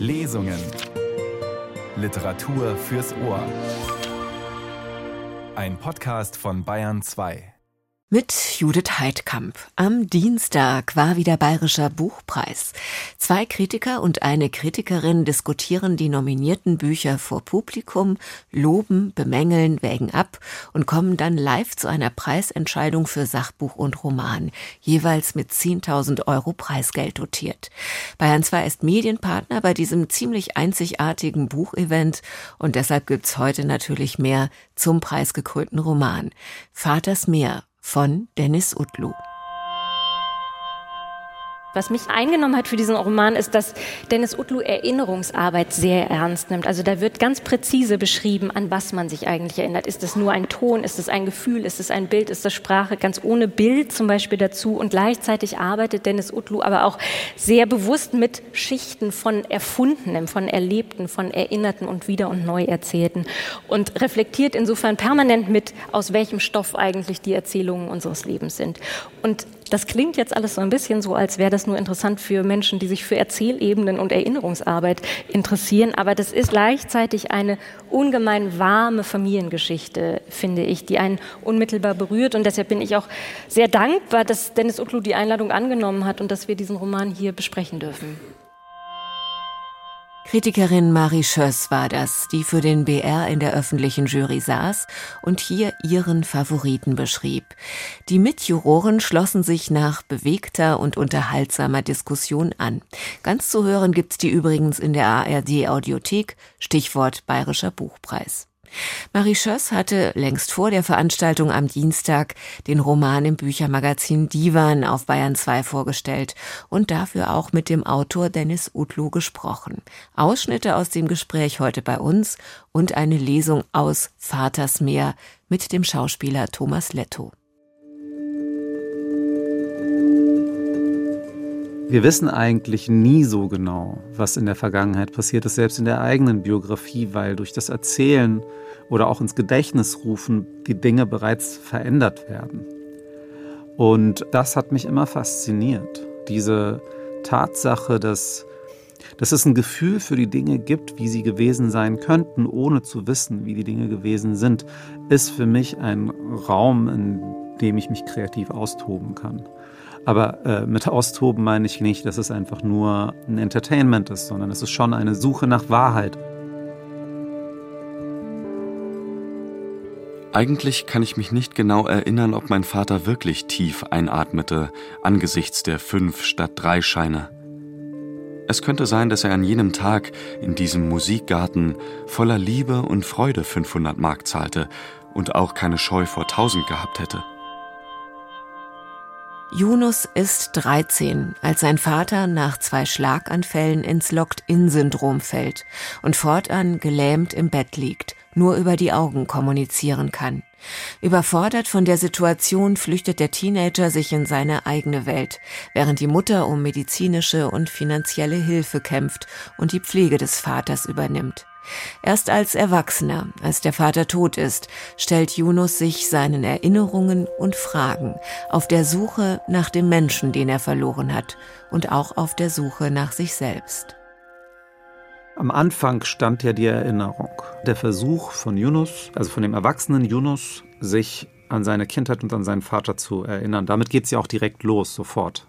Lesungen. Literatur fürs Ohr. Ein Podcast von Bayern 2 mit Judith Heidkamp. Am Dienstag war wieder Bayerischer Buchpreis. Zwei Kritiker und eine Kritikerin diskutieren die nominierten Bücher vor Publikum, loben, bemängeln, wägen ab und kommen dann live zu einer Preisentscheidung für Sachbuch und Roman, jeweils mit 10.000 Euro Preisgeld dotiert. Bayern 2 ist Medienpartner bei diesem ziemlich einzigartigen Buchevent und deshalb gibt's heute natürlich mehr zum preisgekrönten Roman. Vaters Meer von Dennis Utlu. Was mich eingenommen hat für diesen Roman ist, dass Dennis Utlu Erinnerungsarbeit sehr ernst nimmt. Also da wird ganz präzise beschrieben, an was man sich eigentlich erinnert. Ist es nur ein Ton? Ist es ein Gefühl? Ist es ein Bild? Ist das Sprache? Ganz ohne Bild zum Beispiel dazu. Und gleichzeitig arbeitet Dennis Utlu aber auch sehr bewusst mit Schichten von Erfundenem, von Erlebten, von Erinnerten und wieder und neu Erzählten. Und reflektiert insofern permanent mit, aus welchem Stoff eigentlich die Erzählungen unseres Lebens sind. Und das klingt jetzt alles so ein bisschen so, als wäre das nur interessant für Menschen, die sich für Erzählebenen und Erinnerungsarbeit interessieren. Aber das ist gleichzeitig eine ungemein warme Familiengeschichte, finde ich, die einen unmittelbar berührt. Und deshalb bin ich auch sehr dankbar, dass Dennis Utlu die Einladung angenommen hat und dass wir diesen Roman hier besprechen dürfen. Kritikerin Marie Schöss war das, die für den BR in der öffentlichen Jury saß und hier ihren Favoriten beschrieb. Die Mitjuroren schlossen sich nach bewegter und unterhaltsamer Diskussion an. Ganz zu hören gibt's die übrigens in der ARD Audiothek, Stichwort Bayerischer Buchpreis. Marie Schöss hatte längst vor der Veranstaltung am Dienstag den Roman im Büchermagazin Divan auf Bayern 2 vorgestellt und dafür auch mit dem Autor Dennis Utlu gesprochen. Ausschnitte aus dem Gespräch heute bei uns und eine Lesung aus Vaters Meer mit dem Schauspieler Thomas Letto. Wir wissen eigentlich nie so genau, was in der Vergangenheit passiert ist, selbst in der eigenen Biografie, weil durch das Erzählen oder auch ins Gedächtnis rufen die Dinge bereits verändert werden. Und das hat mich immer fasziniert. Diese Tatsache, dass, dass es ein Gefühl für die Dinge gibt, wie sie gewesen sein könnten, ohne zu wissen, wie die Dinge gewesen sind, ist für mich ein Raum, in dem ich mich kreativ austoben kann. Aber äh, mit Austoben meine ich nicht, dass es einfach nur ein Entertainment ist, sondern es ist schon eine Suche nach Wahrheit. Eigentlich kann ich mich nicht genau erinnern, ob mein Vater wirklich tief einatmete angesichts der fünf statt drei Scheine. Es könnte sein, dass er an jenem Tag in diesem Musikgarten voller Liebe und Freude 500 Mark zahlte und auch keine Scheu vor 1000 gehabt hätte. Yunus ist 13, als sein Vater nach zwei Schlaganfällen ins Locked-In-Syndrom fällt und fortan gelähmt im Bett liegt, nur über die Augen kommunizieren kann. Überfordert von der Situation flüchtet der Teenager sich in seine eigene Welt, während die Mutter um medizinische und finanzielle Hilfe kämpft und die Pflege des Vaters übernimmt. Erst als Erwachsener, als der Vater tot ist, stellt Yunus sich seinen Erinnerungen und Fragen auf der Suche nach dem Menschen, den er verloren hat und auch auf der Suche nach sich selbst. Am Anfang stand ja die Erinnerung, der Versuch von Yunus, also von dem erwachsenen Yunus, sich an seine Kindheit und an seinen Vater zu erinnern. Damit geht es ja auch direkt los, sofort.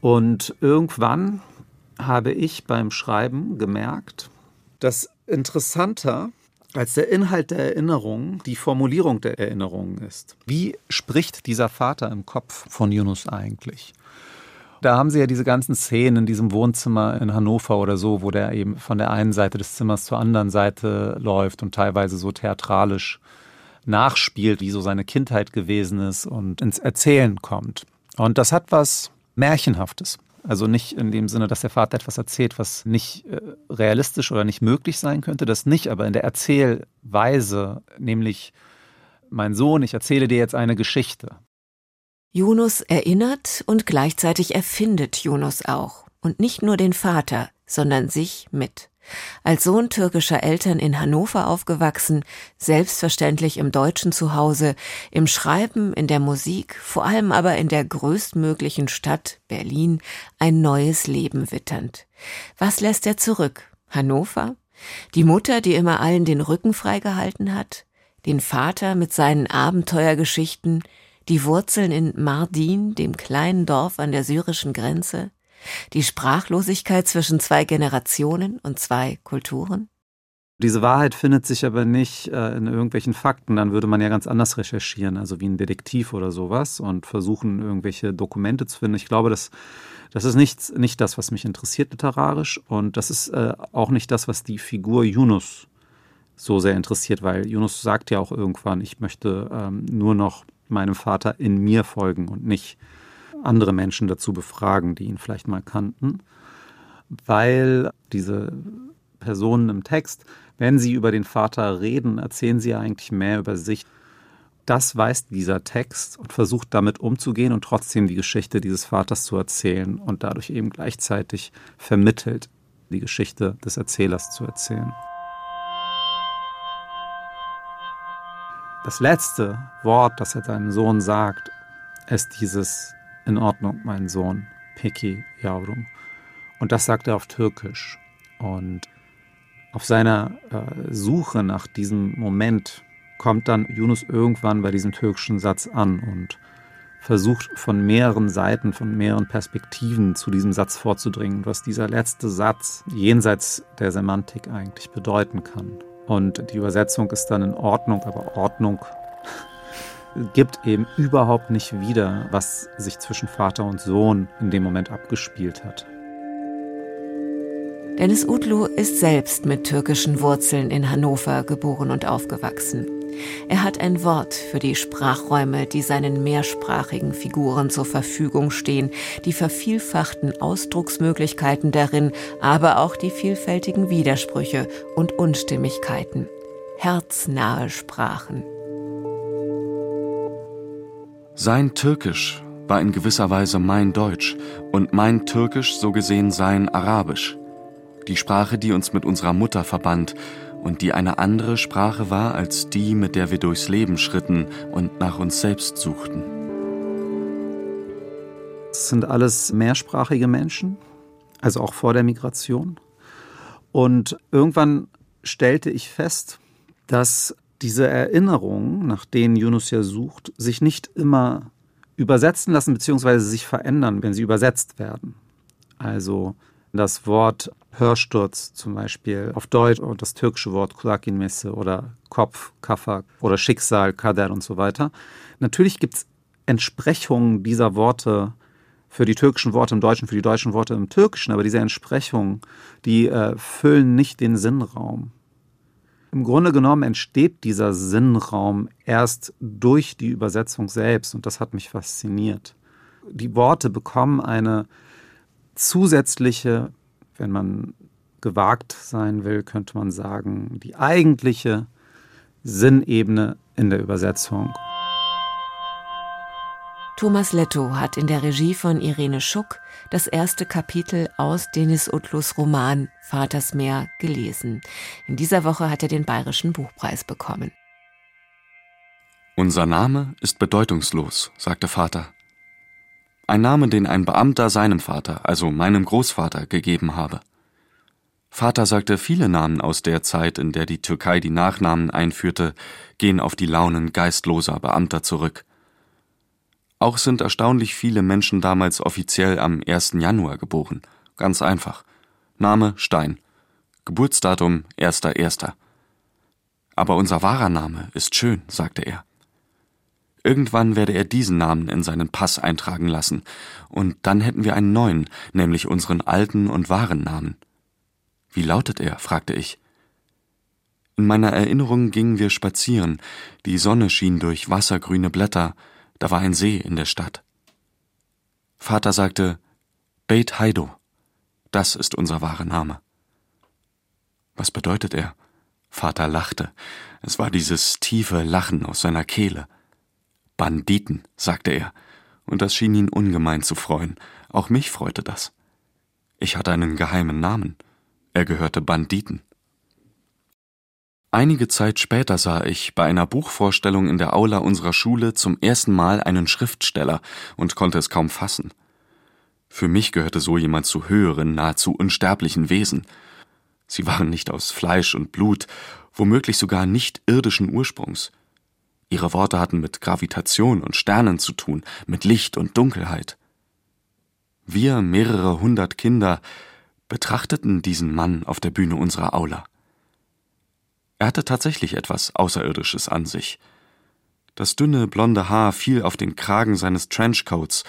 Und irgendwann habe ich beim Schreiben gemerkt, dass interessanter als der Inhalt der Erinnerung die Formulierung der Erinnerung ist. Wie spricht dieser Vater im Kopf von Yunus eigentlich? Da haben sie ja diese ganzen Szenen in diesem Wohnzimmer in Hannover oder so, wo der eben von der einen Seite des Zimmers zur anderen Seite läuft und teilweise so theatralisch nachspielt, wie so seine Kindheit gewesen ist und ins Erzählen kommt. Und das hat was Märchenhaftes. Also nicht in dem Sinne, dass der Vater etwas erzählt, was nicht äh, realistisch oder nicht möglich sein könnte, das nicht, aber in der Erzählweise, nämlich mein Sohn, ich erzähle dir jetzt eine Geschichte. Yunus erinnert und gleichzeitig erfindet Yunus auch. Und nicht nur den Vater, sondern sich mit. Als Sohn türkischer Eltern in Hannover aufgewachsen, selbstverständlich im deutschen Zuhause, im Schreiben, in der Musik, vor allem aber in der größtmöglichen Stadt Berlin ein neues Leben witternd. Was lässt er zurück? Hannover? Die Mutter, die immer allen den Rücken freigehalten hat? Den Vater mit seinen Abenteuergeschichten? Die Wurzeln in Mardin, dem kleinen Dorf an der syrischen Grenze? Die Sprachlosigkeit zwischen zwei Generationen und zwei Kulturen? Diese Wahrheit findet sich aber nicht äh, in irgendwelchen Fakten. Dann würde man ja ganz anders recherchieren, also wie ein Detektiv oder sowas und versuchen, irgendwelche Dokumente zu finden. Ich glaube, das, das ist nicht, nicht das, was mich interessiert literarisch. Und das ist äh, auch nicht das, was die Figur Yunus so sehr interessiert, weil Yunus sagt ja auch irgendwann, ich möchte ähm, nur noch meinem Vater in mir folgen und nicht andere Menschen dazu befragen, die ihn vielleicht mal kannten. Weil diese Personen im Text wenn sie über den Vater reden, erzählen sie eigentlich mehr über sich. Das weiß dieser Text und versucht damit umzugehen und trotzdem die Geschichte dieses Vaters zu erzählen und dadurch eben gleichzeitig vermittelt, die Geschichte des Erzählers zu erzählen. Das letzte Wort, das er seinem Sohn sagt, ist dieses in Ordnung, mein Sohn, Peki Yavrum. Und das sagt er auf Türkisch. Und auf seiner äh, Suche nach diesem Moment kommt dann Yunus irgendwann bei diesem türkischen Satz an und versucht von mehreren Seiten, von mehreren Perspektiven zu diesem Satz vorzudringen, was dieser letzte Satz jenseits der Semantik eigentlich bedeuten kann. Und die Übersetzung ist dann in Ordnung, aber Ordnung gibt eben überhaupt nicht wieder, was sich zwischen Vater und Sohn in dem Moment abgespielt hat. Dennis Utlu ist selbst mit türkischen Wurzeln in Hannover geboren und aufgewachsen. Er hat ein Wort für die Sprachräume, die seinen mehrsprachigen Figuren zur Verfügung stehen, die vervielfachten Ausdrucksmöglichkeiten darin, aber auch die vielfältigen Widersprüche und Unstimmigkeiten. Herznahe Sprachen. Sein Türkisch war in gewisser Weise mein Deutsch und mein Türkisch so gesehen sein Arabisch die Sprache, die uns mit unserer Mutter verband und die eine andere Sprache war als die, mit der wir durchs Leben schritten und nach uns selbst suchten. Es sind alles mehrsprachige Menschen, also auch vor der Migration. Und irgendwann stellte ich fest, dass diese Erinnerungen, nach denen Yunus ja sucht, sich nicht immer übersetzen lassen bzw. sich verändern, wenn sie übersetzt werden. Also das Wort Hörsturz zum Beispiel auf Deutsch und das türkische Wort Kulakinmesse oder Kopf, Kafa oder Schicksal, Kader und so weiter. Natürlich gibt es Entsprechungen dieser Worte für die türkischen Worte im Deutschen, für die deutschen Worte im Türkischen, aber diese Entsprechungen, die äh, füllen nicht den Sinnraum. Im Grunde genommen entsteht dieser Sinnraum erst durch die Übersetzung selbst und das hat mich fasziniert. Die Worte bekommen eine zusätzliche wenn man gewagt sein will, könnte man sagen, die eigentliche Sinnebene in der Übersetzung. Thomas Letto hat in der Regie von Irene Schuck das erste Kapitel aus Denis Utlus Roman Vaters Meer gelesen. In dieser Woche hat er den Bayerischen Buchpreis bekommen. Unser Name ist bedeutungslos, sagte Vater. Ein Name, den ein Beamter seinem Vater, also meinem Großvater, gegeben habe. Vater sagte, viele Namen aus der Zeit, in der die Türkei die Nachnamen einführte, gehen auf die Launen geistloser Beamter zurück. Auch sind erstaunlich viele Menschen damals offiziell am 1. Januar geboren. Ganz einfach. Name Stein. Geburtsdatum 1.1. Aber unser wahrer Name ist schön, sagte er. Irgendwann werde er diesen Namen in seinen Pass eintragen lassen, und dann hätten wir einen neuen, nämlich unseren alten und wahren Namen. Wie lautet er? fragte ich. In meiner Erinnerung gingen wir spazieren, die Sonne schien durch wassergrüne Blätter, da war ein See in der Stadt. Vater sagte, Beit Haido, das ist unser wahrer Name. Was bedeutet er? Vater lachte. Es war dieses tiefe Lachen aus seiner Kehle. Banditen, sagte er, und das schien ihn ungemein zu freuen. Auch mich freute das. Ich hatte einen geheimen Namen. Er gehörte Banditen. Einige Zeit später sah ich bei einer Buchvorstellung in der Aula unserer Schule zum ersten Mal einen Schriftsteller und konnte es kaum fassen. Für mich gehörte so jemand zu höheren, nahezu unsterblichen Wesen. Sie waren nicht aus Fleisch und Blut, womöglich sogar nicht irdischen Ursprungs. Ihre Worte hatten mit Gravitation und Sternen zu tun, mit Licht und Dunkelheit. Wir, mehrere hundert Kinder, betrachteten diesen Mann auf der Bühne unserer Aula. Er hatte tatsächlich etwas Außerirdisches an sich. Das dünne, blonde Haar fiel auf den Kragen seines Trenchcoats,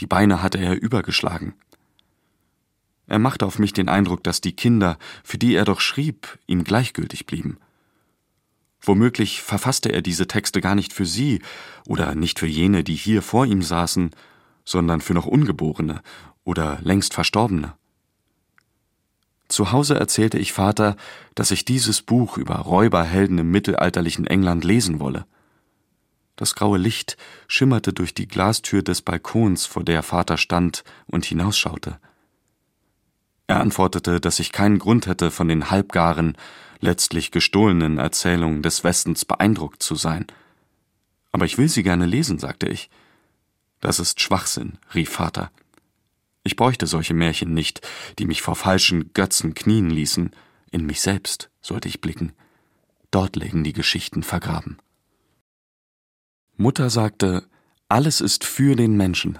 die Beine hatte er übergeschlagen. Er machte auf mich den Eindruck, dass die Kinder, für die er doch schrieb, ihm gleichgültig blieben. Womöglich verfasste er diese Texte gar nicht für sie oder nicht für jene, die hier vor ihm saßen, sondern für noch Ungeborene oder längst Verstorbene. Zu Hause erzählte ich Vater, dass ich dieses Buch über Räuberhelden im mittelalterlichen England lesen wolle. Das graue Licht schimmerte durch die Glastür des Balkons, vor der Vater stand und hinausschaute. Er antwortete, dass ich keinen Grund hätte, von den halbgaren, letztlich gestohlenen Erzählungen des Westens beeindruckt zu sein. Aber ich will sie gerne lesen, sagte ich. Das ist Schwachsinn, rief Vater. Ich bräuchte solche Märchen nicht, die mich vor falschen Götzen knien ließen. In mich selbst sollte ich blicken. Dort liegen die Geschichten vergraben. Mutter sagte, alles ist für den Menschen.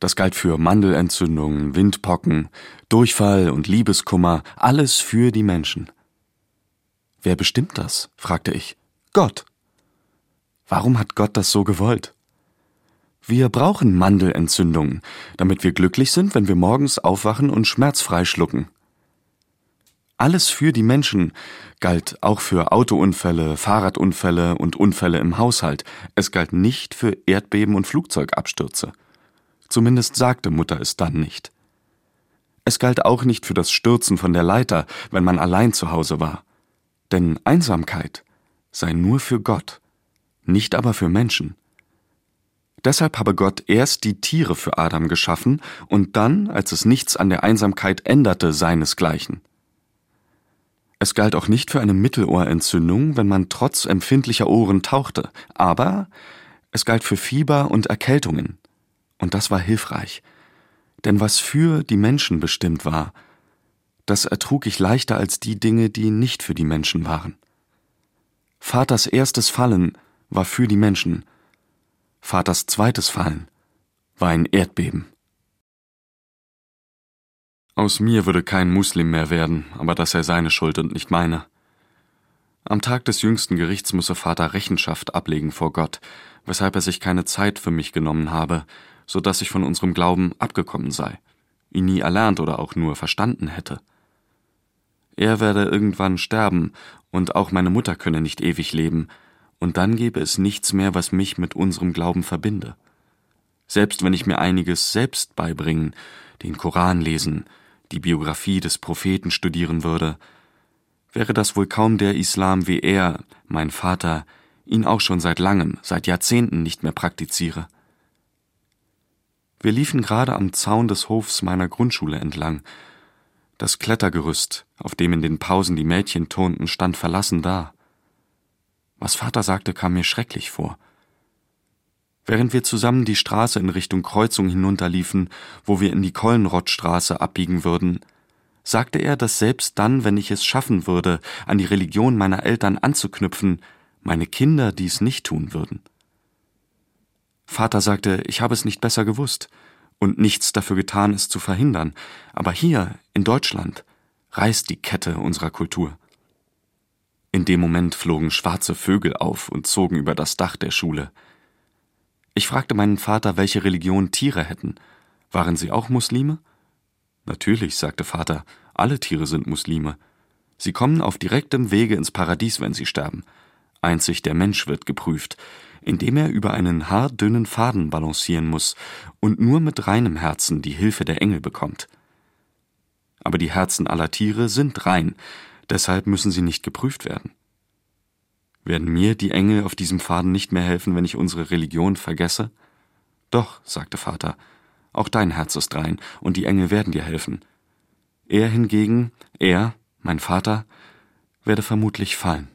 Das galt für Mandelentzündungen, Windpocken, Durchfall und Liebeskummer, alles für die Menschen. Wer bestimmt das? fragte ich. Gott. Warum hat Gott das so gewollt? Wir brauchen Mandelentzündungen, damit wir glücklich sind, wenn wir morgens aufwachen und schmerzfrei schlucken. Alles für die Menschen galt auch für Autounfälle, Fahrradunfälle und Unfälle im Haushalt. Es galt nicht für Erdbeben und Flugzeugabstürze. Zumindest sagte Mutter es dann nicht. Es galt auch nicht für das Stürzen von der Leiter, wenn man allein zu Hause war. Denn Einsamkeit sei nur für Gott, nicht aber für Menschen. Deshalb habe Gott erst die Tiere für Adam geschaffen und dann, als es nichts an der Einsamkeit änderte, seinesgleichen. Es galt auch nicht für eine Mittelohrentzündung, wenn man trotz empfindlicher Ohren tauchte, aber es galt für Fieber und Erkältungen. Und das war hilfreich. Denn was für die Menschen bestimmt war, das ertrug ich leichter als die Dinge, die nicht für die Menschen waren. Vaters erstes Fallen war für die Menschen, Vaters zweites Fallen war ein Erdbeben. Aus mir würde kein Muslim mehr werden, aber das sei seine Schuld und nicht meine. Am Tag des jüngsten Gerichts müsse Vater Rechenschaft ablegen vor Gott, weshalb er sich keine Zeit für mich genommen habe, so dass ich von unserem Glauben abgekommen sei, ihn nie erlernt oder auch nur verstanden hätte. Er werde irgendwann sterben, und auch meine Mutter könne nicht ewig leben, und dann gäbe es nichts mehr, was mich mit unserem Glauben verbinde. Selbst wenn ich mir einiges selbst beibringen, den Koran lesen, die Biografie des Propheten studieren würde, wäre das wohl kaum der Islam, wie er, mein Vater, ihn auch schon seit langem, seit Jahrzehnten nicht mehr praktiziere. Wir liefen gerade am Zaun des Hofs meiner Grundschule entlang. Das Klettergerüst, auf dem in den Pausen die Mädchen turnten, stand verlassen da. Was Vater sagte, kam mir schrecklich vor. Während wir zusammen die Straße in Richtung Kreuzung hinunterliefen, wo wir in die Kollenrottstraße abbiegen würden, sagte er, dass selbst dann, wenn ich es schaffen würde, an die Religion meiner Eltern anzuknüpfen, meine Kinder dies nicht tun würden. Vater sagte, ich habe es nicht besser gewusst und nichts dafür getan, es zu verhindern, aber hier, in Deutschland, reißt die Kette unserer Kultur. In dem Moment flogen schwarze Vögel auf und zogen über das Dach der Schule. Ich fragte meinen Vater, welche Religion Tiere hätten. Waren sie auch Muslime? Natürlich, sagte Vater, alle Tiere sind Muslime. Sie kommen auf direktem Wege ins Paradies, wenn sie sterben. Einzig der Mensch wird geprüft, indem er über einen haardünnen Faden balancieren muss und nur mit reinem Herzen die Hilfe der Engel bekommt. Aber die Herzen aller Tiere sind rein, deshalb müssen sie nicht geprüft werden. Werden mir die Engel auf diesem Faden nicht mehr helfen, wenn ich unsere Religion vergesse? Doch, sagte Vater, auch dein Herz ist rein, und die Engel werden dir helfen. Er hingegen, er, mein Vater, werde vermutlich fallen.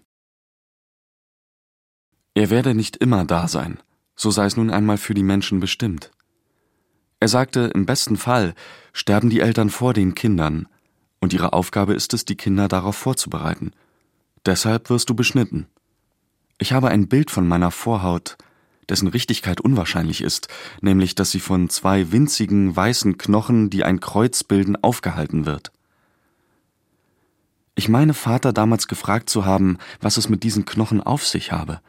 Er werde nicht immer da sein, so sei es nun einmal für die Menschen bestimmt. Er sagte, im besten Fall sterben die Eltern vor den Kindern, Und ihre Aufgabe ist es, die Kinder darauf vorzubereiten. Deshalb wirst du beschnitten. Ich habe ein Bild von meiner Vorhaut, dessen Richtigkeit unwahrscheinlich ist, nämlich dass sie von zwei winzigen weißen Knochen, die ein Kreuz bilden, aufgehalten wird. Ich meine Vater damals gefragt zu haben, was es mit diesen Knochen auf sich habe.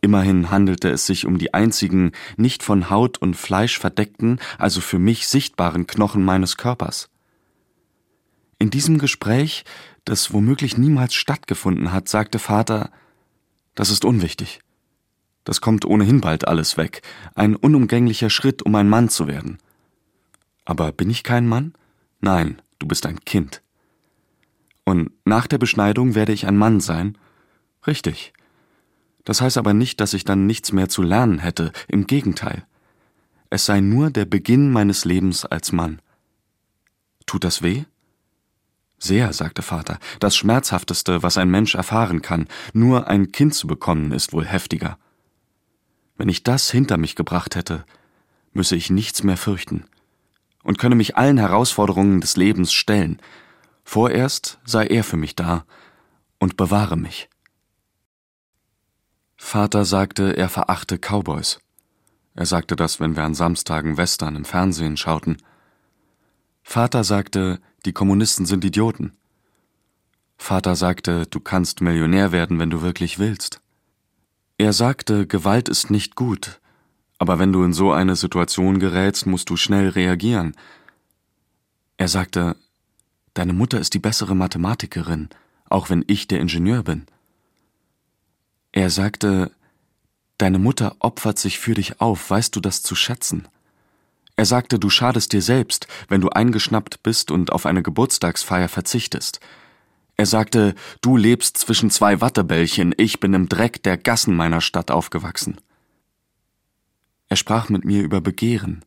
Immerhin handelte es sich um die einzigen nicht von Haut und Fleisch verdeckten, also für mich sichtbaren Knochen meines Körpers. In diesem Gespräch, das womöglich niemals stattgefunden hat, sagte Vater, das ist unwichtig. Das kommt ohnehin bald alles weg, ein unumgänglicher Schritt, um ein Mann zu werden. Aber bin ich kein Mann? Nein, du bist ein Kind. Und nach der Beschneidung werde ich ein Mann sein? Richtig. Das heißt aber nicht, dass ich dann nichts mehr zu lernen hätte, im Gegenteil. Es sei nur der Beginn meines Lebens als Mann. Tut das weh? Sehr, sagte Vater, das Schmerzhafteste, was ein Mensch erfahren kann, nur ein Kind zu bekommen, ist wohl heftiger. Wenn ich das hinter mich gebracht hätte, müsse ich nichts mehr fürchten und könne mich allen Herausforderungen des Lebens stellen. Vorerst sei er für mich da und bewahre mich. Vater sagte, er verachte Cowboys. Er sagte das, wenn wir an Samstagen Western im Fernsehen schauten. Vater sagte, die Kommunisten sind Idioten. Vater sagte, du kannst Millionär werden, wenn du wirklich willst. Er sagte, Gewalt ist nicht gut, aber wenn du in so eine Situation gerätst, musst du schnell reagieren. Er sagte, deine Mutter ist die bessere Mathematikerin, auch wenn ich der Ingenieur bin. Er sagte, deine Mutter opfert sich für dich auf, weißt du das zu schätzen? Er sagte, du schadest dir selbst, wenn du eingeschnappt bist und auf eine Geburtstagsfeier verzichtest. Er sagte, du lebst zwischen zwei Wattebällchen, ich bin im Dreck der Gassen meiner Stadt aufgewachsen. Er sprach mit mir über Begehren,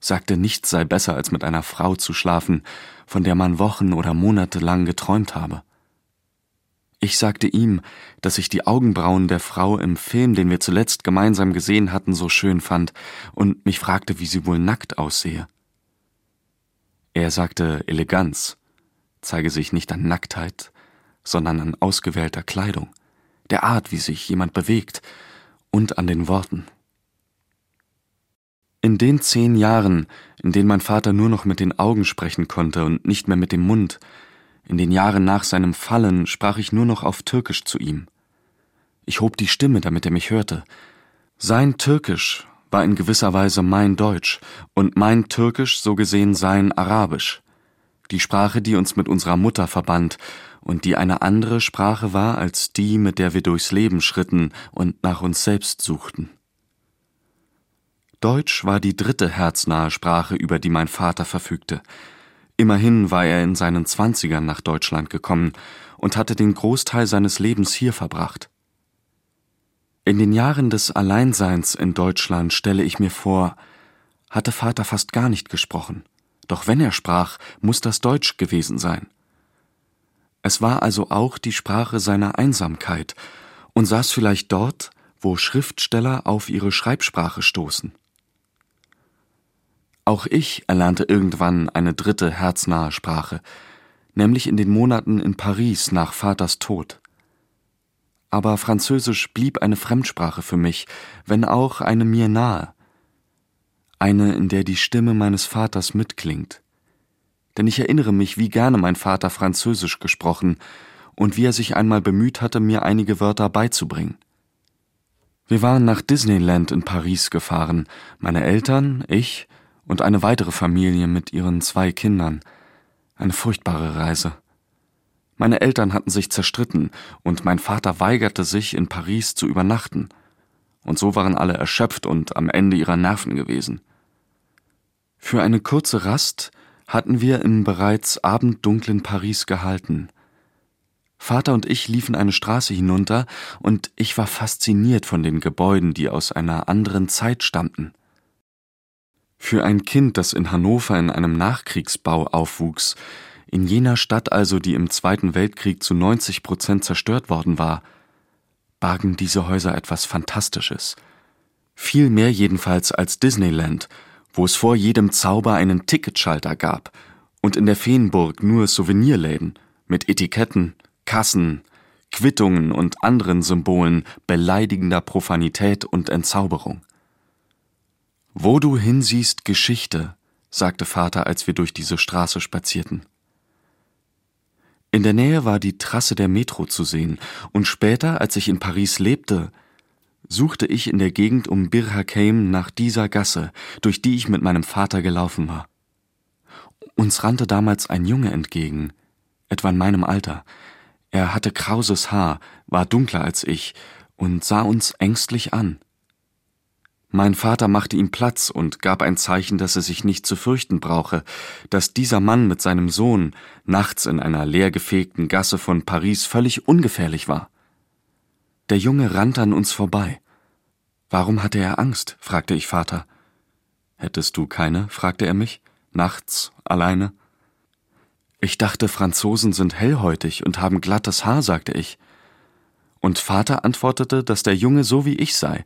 sagte, nichts sei besser, als mit einer Frau zu schlafen, von der man Wochen oder Monate lang geträumt habe. Ich sagte ihm, dass ich die Augenbrauen der Frau im Film, den wir zuletzt gemeinsam gesehen hatten, so schön fand und mich fragte, wie sie wohl nackt aussehe. Er sagte Eleganz zeige sich nicht an Nacktheit, sondern an ausgewählter Kleidung, der Art, wie sich jemand bewegt und an den Worten. In den zehn Jahren, in denen mein Vater nur noch mit den Augen sprechen konnte und nicht mehr mit dem Mund, in den Jahren nach seinem Fallen sprach ich nur noch auf Türkisch zu ihm. Ich hob die Stimme, damit er mich hörte. Sein Türkisch war in gewisser Weise mein Deutsch und mein Türkisch so gesehen sein Arabisch, die Sprache, die uns mit unserer Mutter verband und die eine andere Sprache war als die, mit der wir durchs Leben schritten und nach uns selbst suchten. Deutsch war die dritte herznahe Sprache, über die mein Vater verfügte, Immerhin war er in seinen Zwanzigern nach Deutschland gekommen und hatte den Großteil seines Lebens hier verbracht. In den Jahren des Alleinseins in Deutschland stelle ich mir vor, hatte Vater fast gar nicht gesprochen, doch wenn er sprach, muss das Deutsch gewesen sein. Es war also auch die Sprache seiner Einsamkeit und saß vielleicht dort, wo Schriftsteller auf ihre Schreibsprache stoßen. Auch ich erlernte irgendwann eine dritte herznahe Sprache, nämlich in den Monaten in Paris nach Vaters Tod. Aber Französisch blieb eine Fremdsprache für mich, wenn auch eine mir nahe, eine, in der die Stimme meines Vaters mitklingt. Denn ich erinnere mich, wie gerne mein Vater Französisch gesprochen und wie er sich einmal bemüht hatte, mir einige Wörter beizubringen. Wir waren nach Disneyland in Paris gefahren, meine Eltern, ich und eine weitere Familie mit ihren zwei Kindern. Eine furchtbare Reise. Meine Eltern hatten sich zerstritten, und mein Vater weigerte sich, in Paris zu übernachten. Und so waren alle erschöpft und am Ende ihrer Nerven gewesen. Für eine kurze Rast hatten wir im bereits abenddunklen Paris gehalten. Vater und ich liefen eine Straße hinunter, und ich war fasziniert von den Gebäuden, die aus einer anderen Zeit stammten. Für ein Kind, das in Hannover in einem Nachkriegsbau aufwuchs, in jener Stadt also, die im Zweiten Weltkrieg zu 90 Prozent zerstört worden war, bargen diese Häuser etwas Fantastisches. Viel mehr jedenfalls als Disneyland, wo es vor jedem Zauber einen Ticketschalter gab und in der Feenburg nur Souvenirläden mit Etiketten, Kassen, Quittungen und anderen Symbolen beleidigender Profanität und Entzauberung. Wo du hinsiehst, Geschichte, sagte Vater, als wir durch diese Straße spazierten. In der Nähe war die Trasse der Metro zu sehen, und später, als ich in Paris lebte, suchte ich in der Gegend um Bir Hakeim nach dieser Gasse, durch die ich mit meinem Vater gelaufen war. Uns rannte damals ein Junge entgegen, etwa in meinem Alter. Er hatte krauses Haar, war dunkler als ich und sah uns ängstlich an. Mein Vater machte ihm Platz und gab ein Zeichen, dass er sich nicht zu fürchten brauche, dass dieser Mann mit seinem Sohn nachts in einer leergefegten Gasse von Paris völlig ungefährlich war. Der Junge rannte an uns vorbei. Warum hatte er Angst? fragte ich Vater. Hättest du keine? fragte er mich. Nachts, alleine? Ich dachte, Franzosen sind hellhäutig und haben glattes Haar, sagte ich. Und Vater antwortete, dass der Junge so wie ich sei,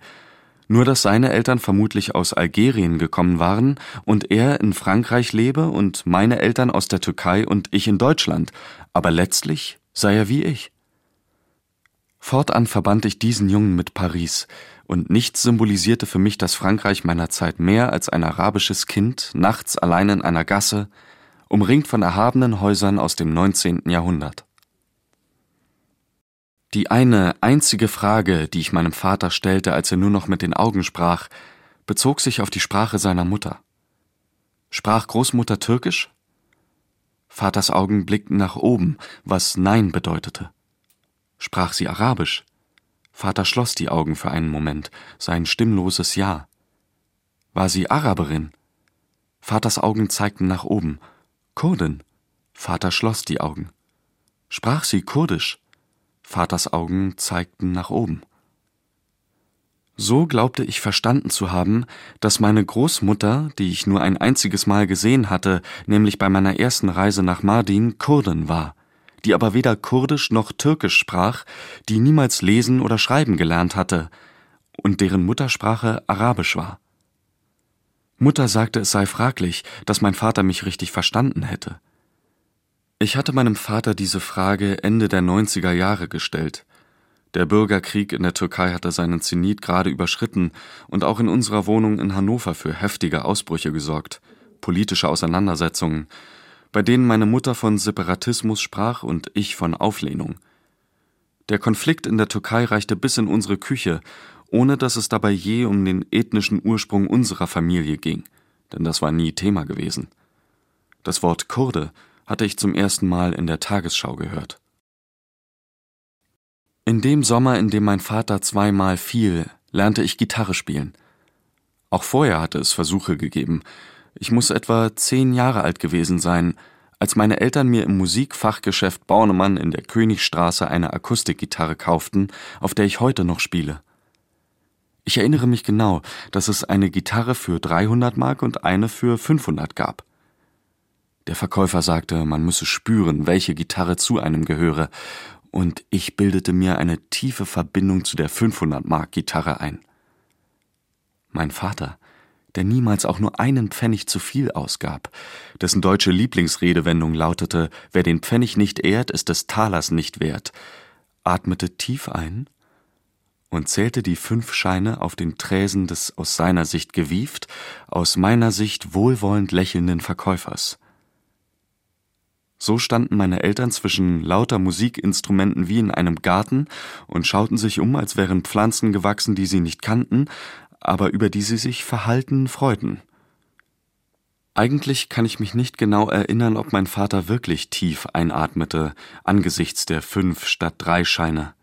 nur dass seine Eltern vermutlich aus Algerien gekommen waren und er in Frankreich lebe und meine Eltern aus der Türkei und ich in Deutschland, aber letztlich sei er wie ich. Fortan verband ich diesen Jungen mit Paris, und nichts symbolisierte für mich das Frankreich meiner Zeit mehr als ein arabisches Kind, nachts allein in einer Gasse, umringt von erhabenen Häusern aus dem 19. Jahrhundert. Die eine einzige Frage, die ich meinem Vater stellte, als er nur noch mit den Augen sprach, bezog sich auf die Sprache seiner Mutter. Sprach Großmutter Türkisch? Vaters Augen blickten nach oben, was Nein bedeutete. Sprach sie Arabisch? Vater schloss die Augen für einen Moment, sein stimmloses Ja. War sie Araberin? Vaters Augen zeigten nach oben. Kurdin? Vater schloss die Augen. Sprach sie Kurdisch? Vaters Augen zeigten nach oben. So glaubte ich verstanden zu haben, dass meine Großmutter, die ich nur ein einziges Mal gesehen hatte, nämlich bei meiner ersten Reise nach Mardin, Kurdin war, die aber weder Kurdisch noch Türkisch sprach, die niemals lesen oder schreiben gelernt hatte und deren Muttersprache Arabisch war. Mutter sagte, es sei fraglich, dass mein Vater mich richtig verstanden hätte. Ich hatte meinem Vater diese Frage Ende der 90er Jahre gestellt. Der Bürgerkrieg in der Türkei hatte seinen Zenit gerade überschritten und auch in unserer Wohnung in Hannover für heftige Ausbrüche gesorgt, politische Auseinandersetzungen, bei denen meine Mutter von Separatismus sprach und ich von Auflehnung. Der Konflikt in der Türkei reichte bis in unsere Küche, ohne dass es dabei je um den ethnischen Ursprung unserer Familie ging, denn das war nie Thema gewesen. Das Wort Kurde hatte ich zum ersten Mal in der Tagesschau gehört. In dem Sommer, in dem mein Vater zweimal fiel, lernte ich Gitarre spielen. Auch vorher hatte es Versuche gegeben. Ich muss etwa zehn Jahre alt gewesen sein, als meine Eltern mir im Musikfachgeschäft Bornemann in der Königstraße eine Akustikgitarre kauften, auf der ich heute noch spiele. Ich erinnere mich genau, dass es eine Gitarre für 300 Mark und eine für 500 gab. Der Verkäufer sagte, man müsse spüren, welche Gitarre zu einem gehöre, und ich bildete mir eine tiefe Verbindung zu der 500 Mark Gitarre ein. Mein Vater, der niemals auch nur einen Pfennig zu viel ausgab, dessen deutsche Lieblingsredewendung lautete, wer den Pfennig nicht ehrt, ist des Talers nicht wert, atmete tief ein und zählte die fünf Scheine auf den Träsen des aus seiner Sicht gewieft, aus meiner Sicht wohlwollend lächelnden Verkäufers. So standen meine Eltern zwischen lauter Musikinstrumenten wie in einem Garten und schauten sich um, als wären Pflanzen gewachsen, die sie nicht kannten, aber über die sie sich verhalten freuten. Eigentlich kann ich mich nicht genau erinnern, ob mein Vater wirklich tief einatmete angesichts der fünf statt drei Scheine.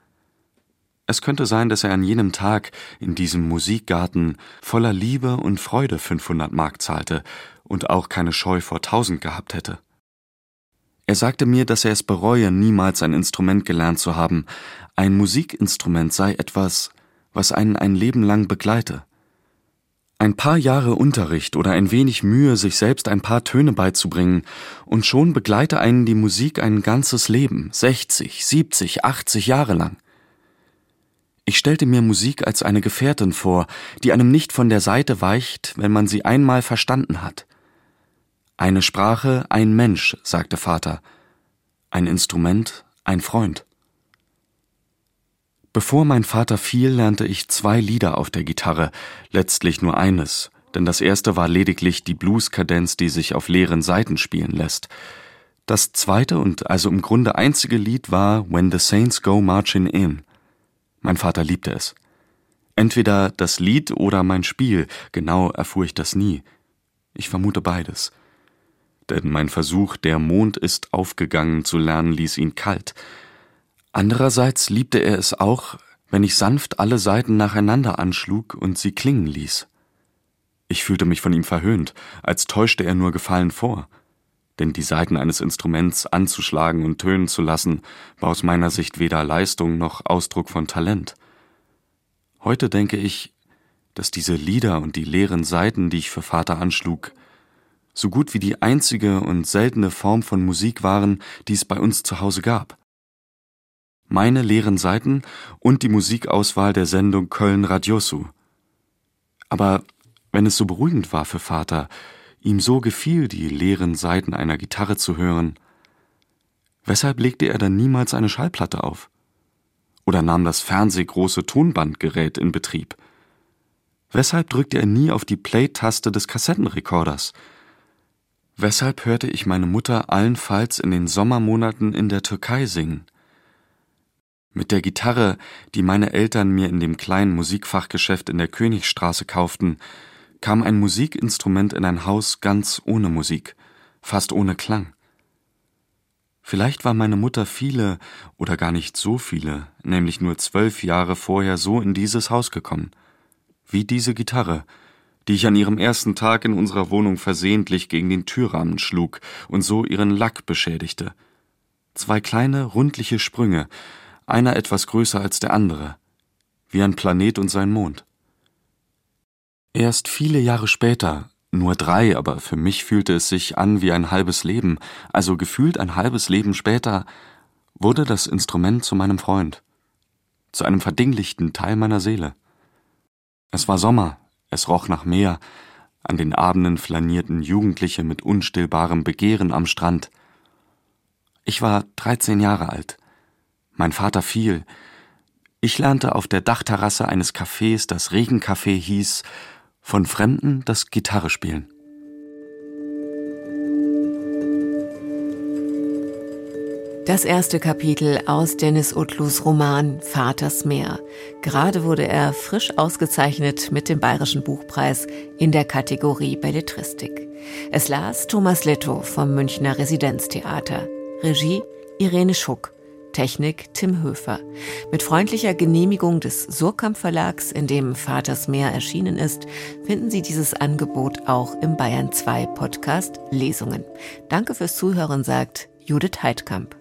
Es könnte sein, dass er an jenem Tag in diesem Musikgarten voller Liebe und Freude 500 Mark zahlte und auch keine Scheu vor tausend gehabt hätte. Er sagte mir, dass er es bereue, niemals ein Instrument gelernt zu haben. Ein Musikinstrument sei etwas, was einen ein Leben lang begleite. Ein paar Jahre Unterricht oder ein wenig Mühe, sich selbst ein paar Töne beizubringen, und schon begleite einen die Musik ein ganzes Leben, 60, 70, 80 Jahre lang. Ich stellte mir Musik als eine Gefährtin vor, die einem nicht von der Seite weicht, wenn man sie einmal verstanden hat Eine Sprache, ein Mensch, sagte Vater. Ein Instrument, ein Freund. Bevor mein Vater fiel, lernte ich zwei Lieder auf der Gitarre, letztlich nur eines, denn das erste war lediglich die Blueskadenz, die sich auf leeren Saiten spielen lässt. Das zweite und also im Grunde einzige Lied war When the Saints Go Marching In. Mein Vater liebte es. Entweder das Lied oder mein Spiel, genau erfuhr ich das nie. Ich vermute beides. Denn mein Versuch, der Mond ist aufgegangen zu lernen, ließ ihn kalt. Andererseits liebte er es auch, wenn ich sanft alle Saiten nacheinander anschlug und sie klingen ließ. Ich fühlte mich von ihm verhöhnt, als täuschte er nur Gefallen vor. Denn die Saiten eines Instruments anzuschlagen und tönen zu lassen, war aus meiner Sicht weder Leistung noch Ausdruck von Talent. Heute denke ich, dass diese Lieder und die leeren Saiten, die ich für Vater anschlug, so gut wie die einzige und seltene Form von Musik waren, die es bei uns zu Hause gab meine leeren Seiten und die Musikauswahl der Sendung Köln Radiosu. Aber wenn es so beruhigend war für Vater, ihm so gefiel, die leeren Seiten einer Gitarre zu hören, weshalb legte er dann niemals eine Schallplatte auf? Oder nahm das fernsehgroße Tonbandgerät in Betrieb? Weshalb drückte er nie auf die Play-Taste des Kassettenrekorders? Weshalb hörte ich meine Mutter allenfalls in den Sommermonaten in der Türkei singen? Mit der Gitarre, die meine Eltern mir in dem kleinen Musikfachgeschäft in der Königstraße kauften, kam ein Musikinstrument in ein Haus ganz ohne Musik, fast ohne Klang. Vielleicht war meine Mutter viele oder gar nicht so viele, nämlich nur zwölf Jahre vorher so in dieses Haus gekommen. Wie diese Gitarre, die ich an ihrem ersten Tag in unserer Wohnung versehentlich gegen den Türrahmen schlug und so ihren Lack beschädigte. Zwei kleine, rundliche Sprünge, einer etwas größer als der andere, wie ein Planet und sein Mond. Erst viele Jahre später, nur drei, aber für mich fühlte es sich an wie ein halbes Leben, also gefühlt ein halbes Leben später, wurde das Instrument zu meinem Freund, zu einem verdinglichten Teil meiner Seele. Es war Sommer, es roch nach Meer, an den Abenden flanierten Jugendliche mit unstillbarem Begehren am Strand. Ich war dreizehn Jahre alt. Mein Vater fiel. Ich lernte auf der Dachterrasse eines Cafés, das Regencafé hieß, von Fremden das Gitarre Das erste Kapitel aus Dennis Utlus Roman Vaters Meer. Gerade wurde er frisch ausgezeichnet mit dem Bayerischen Buchpreis in der Kategorie Belletristik. Es las Thomas Letto vom Münchner Residenztheater. Regie Irene Schuck. Technik Tim Höfer. Mit freundlicher Genehmigung des Surkamp Verlags, in dem Vaters Meer erschienen ist, finden Sie dieses Angebot auch im Bayern 2 Podcast Lesungen. Danke fürs Zuhören, sagt Judith Heidkamp.